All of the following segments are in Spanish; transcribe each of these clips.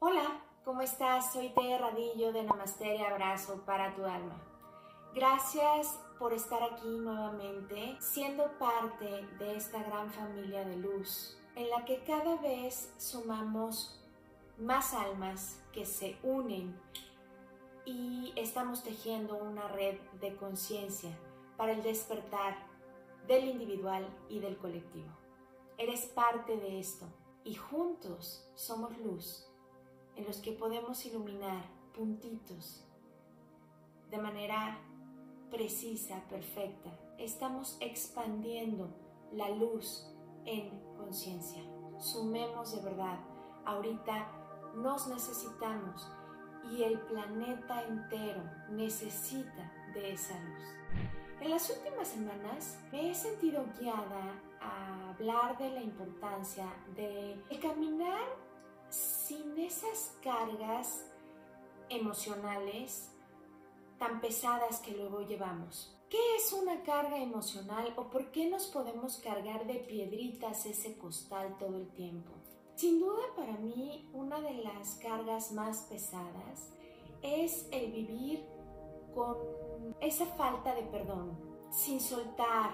Hola, ¿cómo estás? Soy Te Radillo de Namaste Abrazo para tu alma. Gracias por estar aquí nuevamente, siendo parte de esta gran familia de luz, en la que cada vez sumamos más almas que se unen y estamos tejiendo una red de conciencia para el despertar del individual y del colectivo. Eres parte de esto y juntos somos luz en los que podemos iluminar puntitos de manera precisa, perfecta. Estamos expandiendo la luz en conciencia. Sumemos de verdad. Ahorita nos necesitamos y el planeta entero necesita de esa luz. En las últimas semanas me he sentido guiada a hablar de la importancia de caminar sin esas cargas emocionales tan pesadas que luego llevamos. ¿Qué es una carga emocional o por qué nos podemos cargar de piedritas ese costal todo el tiempo? Sin duda para mí una de las cargas más pesadas es el vivir con esa falta de perdón, sin soltar,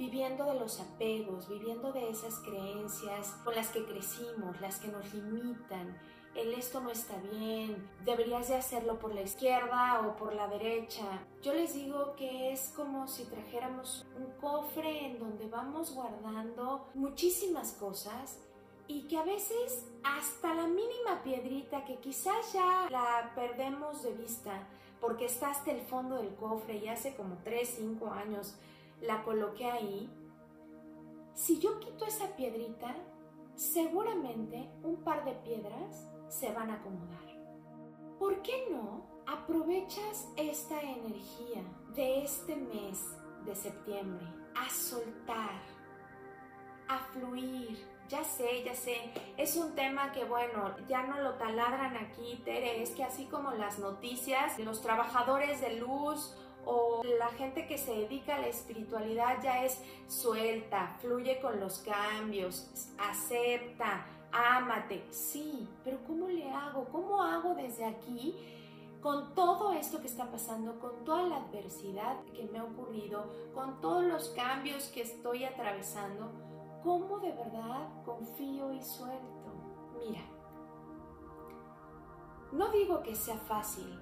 viviendo de los apegos, viviendo de esas creencias con las que crecimos, las que nos limitan. El esto no está bien, deberías de hacerlo por la izquierda o por la derecha. Yo les digo que es como si trajéramos un cofre en donde vamos guardando muchísimas cosas y que a veces hasta la mínima piedrita que quizás ya la perdemos de vista porque está hasta el fondo del cofre y hace como 3, 5 años la coloqué ahí, si yo quito esa piedrita, seguramente un par de piedras se van a acomodar. ¿Por qué no aprovechas esta energía de este mes de septiembre a soltar, a fluir? Ya sé, ya sé, es un tema que bueno, ya no lo taladran aquí, Tere, es que así como las noticias, los trabajadores de luz o la gente que se dedica a la espiritualidad ya es suelta, fluye con los cambios, acepta, ámate. Sí, pero ¿cómo le hago? ¿Cómo hago desde aquí? Con todo esto que está pasando, con toda la adversidad que me ha ocurrido, con todos los cambios que estoy atravesando, ¿cómo de verdad confío y suelto? Mira, no digo que sea fácil,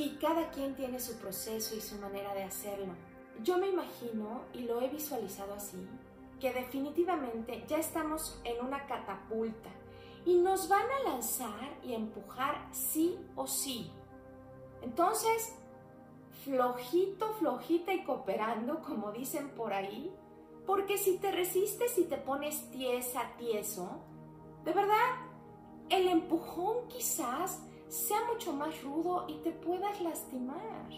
y cada quien tiene su proceso y su manera de hacerlo. Yo me imagino, y lo he visualizado así, que definitivamente ya estamos en una catapulta y nos van a lanzar y empujar sí o sí. Entonces, flojito, flojita y cooperando, como dicen por ahí, porque si te resistes y te pones tiesa, tieso, de verdad, el empujón quizás sea mucho más rudo y te puedas lastimar.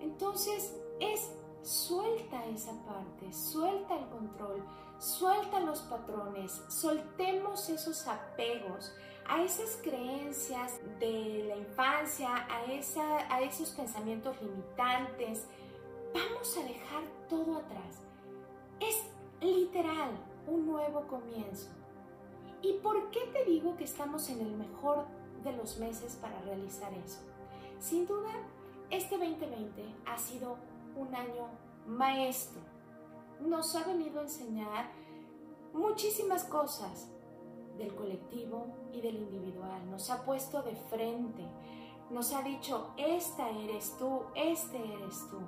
Entonces es suelta esa parte, suelta el control, suelta los patrones, soltemos esos apegos a esas creencias de la infancia, a, esa, a esos pensamientos limitantes. Vamos a dejar todo atrás. Es literal un nuevo comienzo. ¿Y por qué te digo que estamos en el mejor de los meses para realizar eso. Sin duda, este 2020 ha sido un año maestro. Nos ha venido a enseñar muchísimas cosas del colectivo y del individual. Nos ha puesto de frente. Nos ha dicho, esta eres tú, este eres tú.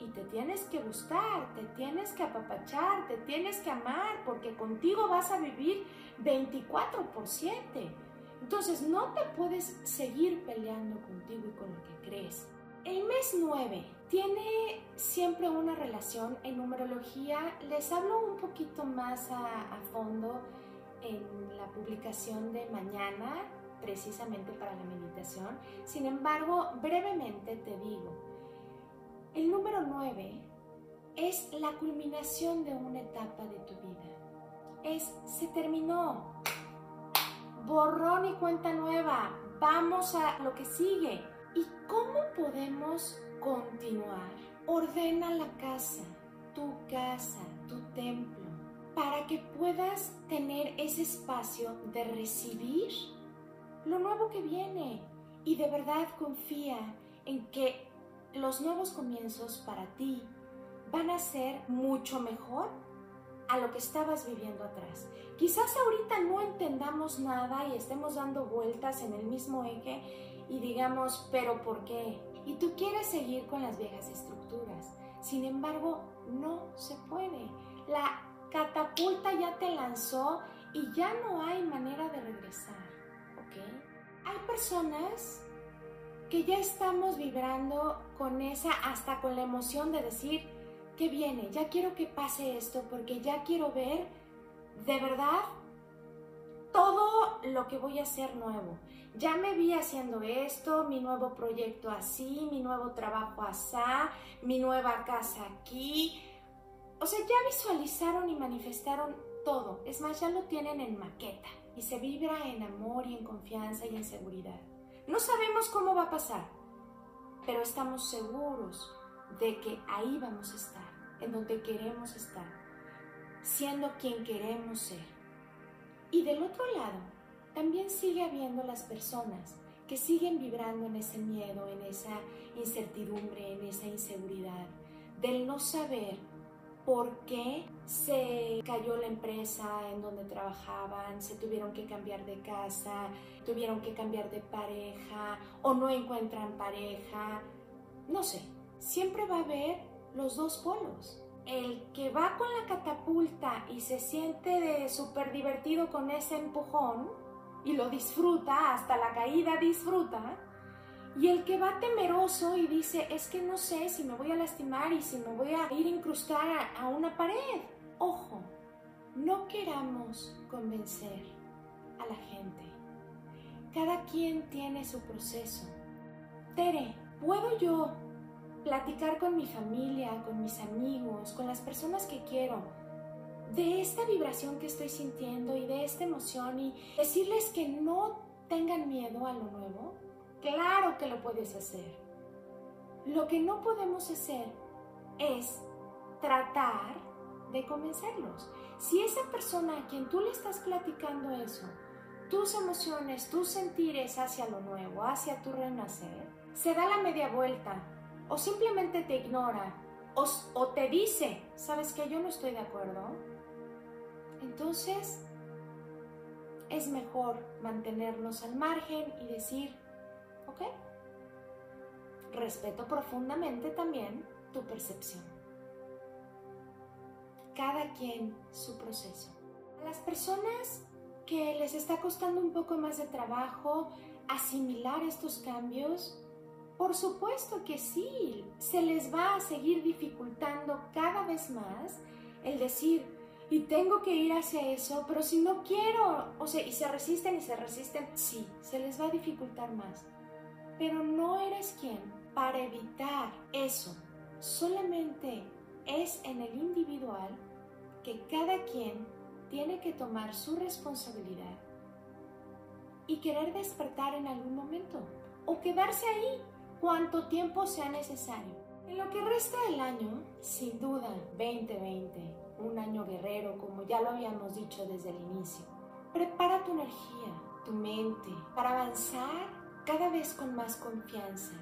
Y te tienes que gustar, te tienes que apapachar, te tienes que amar, porque contigo vas a vivir 24 por 7 entonces no te puedes seguir peleando contigo y con lo que crees. El mes 9 tiene siempre una relación en numerología. Les hablo un poquito más a, fondo en la publicación de mañana, precisamente para la meditación. Sin embargo, brevemente te digo, el número 9 es la culminación de una etapa de tu vida. Es, se terminó, borrón y cuenta nueva, vamos a lo que sigue. ¿Y cómo podemos continuar? Ordena la casa, tu casa, tu templo. para que puedas tener ese espacio de recibir lo nuevo que viene y de verdad confía en que los nuevos comienzos para ti van a ser mucho mejor a lo que estabas viviendo atrás. Quizás ahorita no entendamos nada y estemos dando vueltas en el mismo eje y digamos, pero ¿por qué? Y tú quieres seguir con las viejas estructuras. Sin embargo, no se puede. La catapulta ya te lanzó y ya no hay manera de regresar. ¿Ok? Hay personas que ya estamos vibrando con esa, hasta con la emoción de decir, viene? Ya quiero que pase esto porque ya quiero ver de verdad todo lo que voy a hacer nuevo. Ya me vi haciendo esto, mi nuevo proyecto así, mi nuevo trabajo así, mi nueva casa aquí. O sea, ya visualizaron y manifestaron todo. Es más, ya lo tienen en maqueta y se vibra en amor y en confianza y en seguridad. No sabemos cómo va a pasar, pero estamos seguros de que ahí vamos a estar, en donde queremos estar, siendo quien queremos ser. Y del otro lado, también sigue habiendo las personas que siguen vibrando en ese miedo, en esa incertidumbre, en esa inseguridad, del no saber por qué se cayó la empresa en donde trabajaban, se tuvieron que cambiar de casa, tuvieron que cambiar de pareja o no encuentran pareja, no sé, siempre va a haber los dos polos. El que va con la catapulta y se siente súper divertido con ese empujón y lo disfruta, hasta la caída disfruta, y el que va temeroso y dice, es que no sé si me voy a lastimar y si me voy a ir a incrustar a, a una pared. Ojo, no queramos convencer a la gente. Cada quien tiene su proceso. Tere, ¿puedo yo platicar con mi familia, con mis amigos, con las personas que quiero, de esta vibración que estoy sintiendo y de esta emoción y decirles que no tengan miedo a lo nuevo? Claro que lo puedes hacer. Lo que no podemos hacer es tratar de convencerlos. Si esa persona a quien tú le estás platicando eso, tus emociones, tus sentires hacia lo nuevo, hacia tu renacer, se da la media vuelta o simplemente te ignora o, te dice, sabes que yo no estoy de acuerdo, entonces es mejor mantenernos al margen y decir, ok, respeto profundamente también tu percepción. Cada quien su proceso. A las personas que les está costando un poco más de trabajo asimilar estos cambios, por supuesto que sí, se les va a seguir dificultando cada vez más el decir, y tengo que ir hacia eso, pero si no quiero, o sea, y se resisten y se resisten, sí, se les va a dificultar más. Pero no eres quien para evitar eso. Solamente es en el individual que cada quien tiene que tomar su responsabilidad y querer despertar en algún momento o quedarse ahí cuanto tiempo sea necesario. En lo que resta del año, sin duda, 2020, un año guerrero, como ya lo habíamos dicho desde el inicio, prepara tu energía, tu mente, para avanzar cada vez con más confianza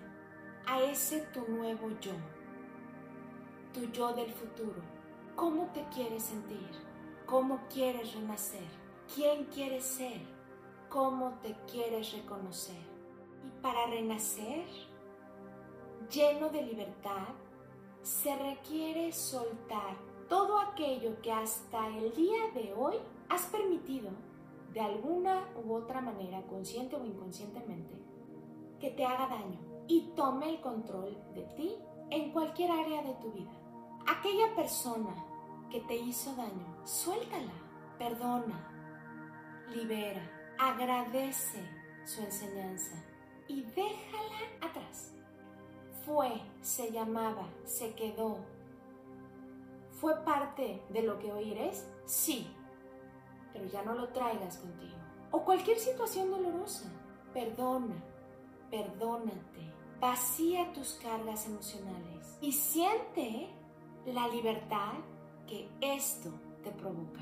a ese tu nuevo yo, tu yo del futuro. ¿Cómo te quieres sentir? ¿Cómo quieres renacer? ¿Quién quieres ser? ¿Cómo te quieres reconocer? Y para renacer, lleno de libertad, se requiere soltar todo aquello que hasta el día de hoy has permitido, de alguna u otra manera, consciente o inconscientemente, que te haga daño y tome el control de ti en cualquier área de tu vida. Aquella persona que te hizo daño, suéltala, perdona, libera, agradece su enseñanza y déjala atrás fue, se llamaba, se quedó. ¿Fue parte de lo que hoy? Sí, pero ya no lo traigas contigo. O cualquier situación dolorosa, perdona, perdónate, vacía tus cargas emocionales y siente la libertad que esto te provoca.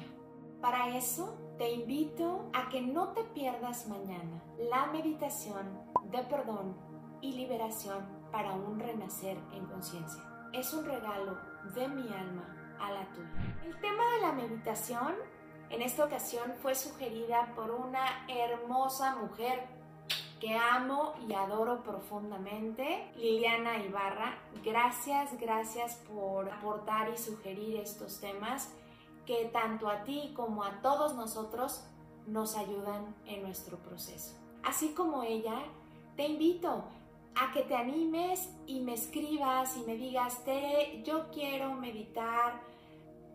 Para eso, te invito a que no te pierdas mañana la meditación de perdón y liberación para un renacer en conciencia. Es un regalo de mi alma a la tuya. El tema de la meditación en esta ocasión fue sugerida por una hermosa mujer que amo y adoro profundamente, Liliana Ibarra. Gracias, gracias por aportar y sugerir estos temas que tanto a ti como a todos nosotros nos ayudan en nuestro proceso. Así como ella, te invito a que te animes y me escribas y me digas, Tere, yo quiero meditar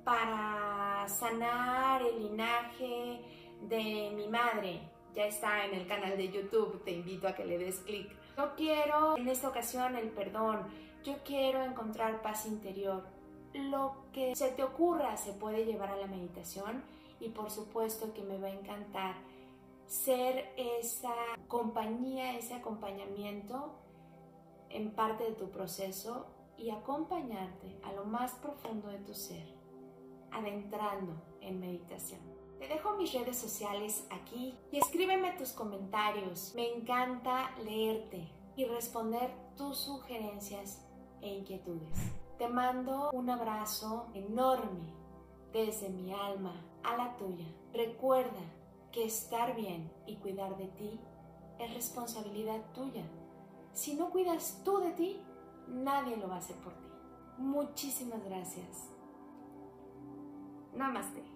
para sanar el linaje de mi madre. Ya está en el canal de YouTube, te invito a que le des clic. Yo quiero en esta ocasión el perdón, yo quiero encontrar paz interior lo que se te ocurra se puede llevar a la meditación y por supuesto que me va a encantar ser esa compañía, ese acompañamiento en parte de tu proceso y acompañarte a lo más profundo de tu ser, adentrando en meditación. Te dejo mis redes sociales aquí y escríbeme tus comentarios. Me encanta leerte y responder tus sugerencias e inquietudes. Te mando un abrazo enorme desde mi alma a la tuya. Recuerda que estar bien y cuidar de ti es responsabilidad tuya. Si no cuidas tú de ti, nadie lo va a hacer por ti. Muchísimas gracias. Namaste.